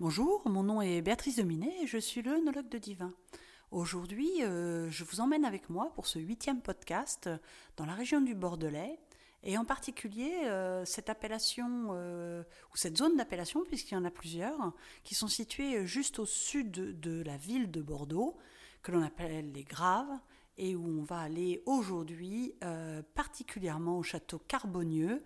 Bonjour, mon nom est Béatrice Dominet et je suis l'œnologue de Divin. Aujourd'hui, euh, je vous emmène avec moi pour ce huitième podcast dans la région du Bordelais et en particulier euh, cette appellation euh, ou cette zone d'appellation puisqu'il y en a plusieurs qui sont situées juste au sud de la ville de Bordeaux que l'on appelle les Graves et où on va aller aujourd'hui particulièrement au château Carbonieux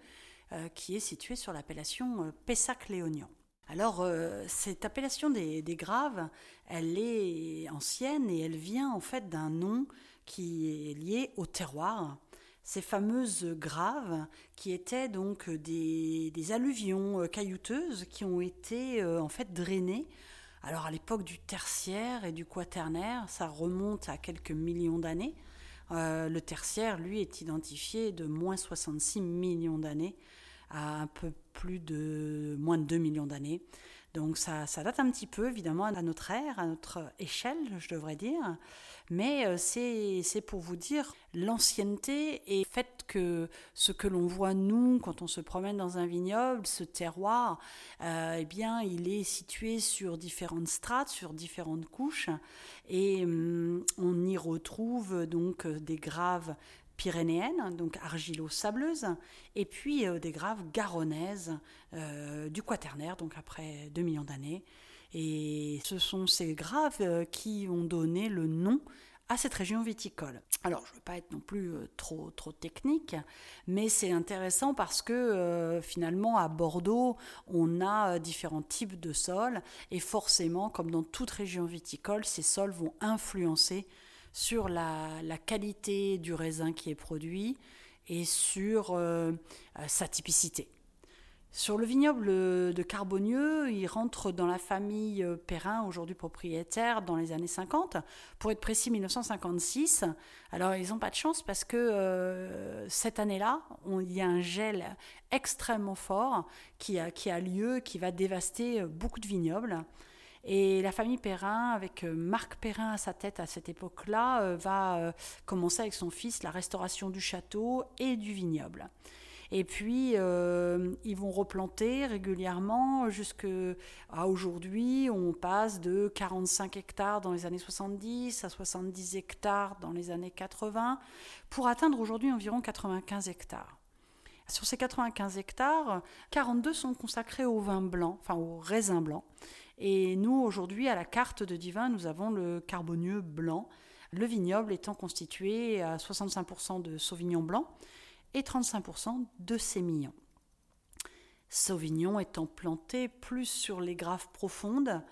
qui est situé sur l'appellation Pessac-Léognan. Alors, euh, cette appellation des, graves, elle est ancienne et elle vient en fait d'un nom qui est lié au terroir. Ces fameuses graves qui étaient donc des, alluvions euh, caillouteuses qui ont été euh, en fait drainées. Alors à l'époque du tertiaire et du quaternaire, ça remonte à quelques millions d'années. le tertiaire, lui, est identifié de moins 66 millions d'années à un peu plus de moins de 2 millions d'années. Donc ça, ça, date un petit peu, évidemment, à notre ère, à notre échelle, je devrais dire. Mais euh, c'est pour vous dire l'ancienneté et le fait que ce que l'on voit, nous, quand on se promène dans un vignoble, ce terroir, euh, eh bien, il est situé sur différentes strates, sur différentes couches. Et hum, on y retrouve donc des graves pyrénéennes, donc argilo-sableuses, et puis euh, des graves garonnaises euh, du quaternaire, donc après 2 millions d'années. Et ce sont ces graves euh, qui ont donné le nom à cette région viticole. Alors, je ne veux pas être non plus trop, trop technique, mais c'est intéressant parce que finalement, à Bordeaux, on a différents types de sols, et forcément, comme dans toute région viticole, ces sols vont influencer sur la, qualité du raisin qui est produit et sur euh, euh, sa typicité. Sur le vignoble de Carbonieux, il rentre dans la famille euh, Perrin, aujourd'hui propriétaire, dans les années 50. Pour être précis, 1956. Alors, ils n'ont pas de chance parce que cette année-là, il y a un gel extrêmement fort qui a, qui a lieu, qui va dévaster beaucoup de vignobles. Et la famille Perrin, avec euh, Marc Perrin à sa tête à cette époque-là, euh, va euh, commencer avec son fils la restauration du château et du vignoble. Et puis, ils vont replanter régulièrement jusqu'à aujourd'hui. On passe de 45 hectares dans les années 70 à 70 hectares dans les années 80 pour atteindre aujourd'hui environ 95 hectares. Sur ces 95 hectares, 42 sont consacrés au vin blanc, enfin au raisin blanc. Et nous, aujourd'hui, à la carte de Divin, nous avons le carbonieux blanc, le vignoble étant constitué à 65% de sauvignon blanc et 35% de sémillon. Sauvignon étant planté plus sur les graves profondes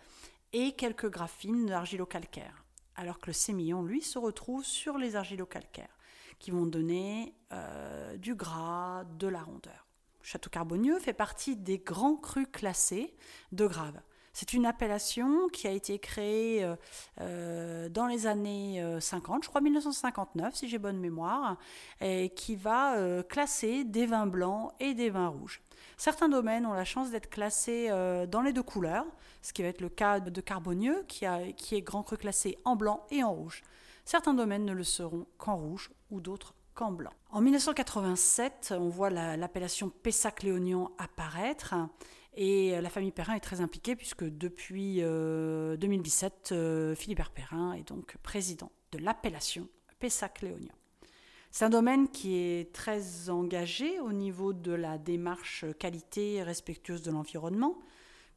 et quelques graves fines d'argilo-calcaire, alors que le sémillon, lui, se retrouve sur les argilo-calcaires, qui vont donner euh, du gras, de la rondeur. Château Carbonieux fait partie des grands crus classés de Graves. C'est une appellation qui a été créée euh, euh, dans les années 50, euh, je crois 1959 si j'ai bonne mémoire, et qui va classer des vins blancs et des vins rouges. Certains domaines ont la chance d'être classés dans les deux couleurs, ce qui va être le cas de Carbonieux, qui, est grand cru classé en blanc et en rouge. Certains domaines ne le seront qu'en rouge ou d'autres qu'en blanc. En 1987, on voit l'appellation Pessac-Léognan apparaître et euh, la famille Perrin est très impliquée puisque depuis 2017, euh, euh, Philippe Perrin est donc président de l'appellation Pessac-Léognan. C'est un domaine qui est très engagé au niveau de la démarche qualité respectueuse de l'environnement,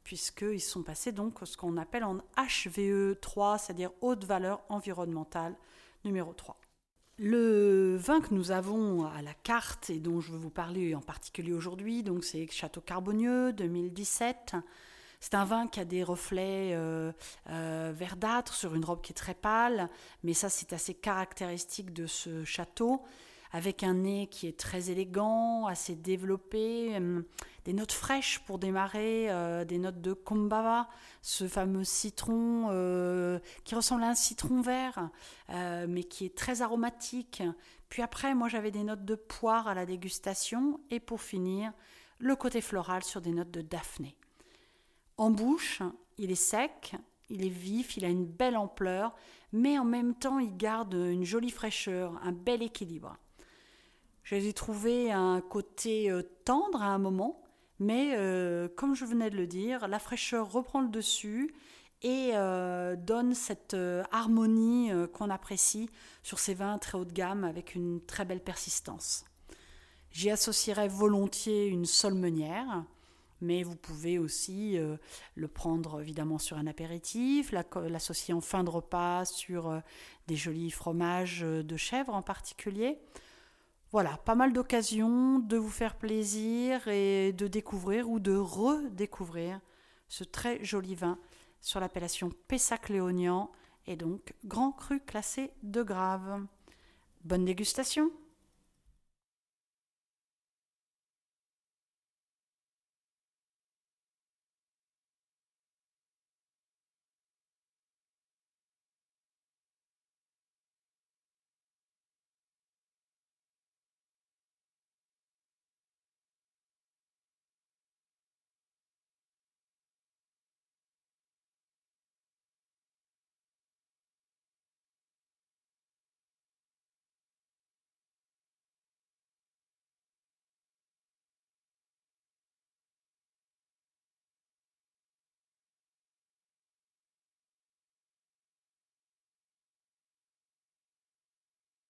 puisqu'ils sont passés donc ce qu'on appelle en HVE 3, c'est-à-dire haute valeur environnementale numéro 3. Le vin que nous avons à la carte et dont je veux vous parler en particulier aujourd'hui, c'est Château Carbonieux 2017. C'est un vin qui a des reflets euh, euh, verdâtres sur une robe qui est très pâle, mais ça c'est assez caractéristique de ce château avec un nez qui est très élégant, assez développé, hum, des notes fraîches pour démarrer, euh, des notes de kombava, ce fameux citron euh, qui ressemble à un citron vert, euh, mais qui est très aromatique. Puis après, moi j'avais des notes de poire à la dégustation, et pour finir, le côté floral sur des notes de daphné. En bouche, il est sec, il est vif, il a une belle ampleur, mais en même temps il garde une jolie fraîcheur, un bel équilibre. J'ai trouvé un côté euh, tendre à un moment, Mais euh, comme je venais de le dire, la fraîcheur reprend le dessus et euh, donne cette harmonie qu'on apprécie sur ces vins très haut de gamme avec une très belle persistance. J'y associerai volontiers une solmenière, mais vous pouvez aussi le prendre évidemment sur un apéritif, l'associer en fin de repas sur des jolis fromages de chèvre en particulier. Voilà, pas mal d'occasions de vous faire plaisir et de découvrir ou de redécouvrir ce très joli vin sur l'appellation Pessac-Léognan et donc grand cru classé de Grave. Bonne dégustation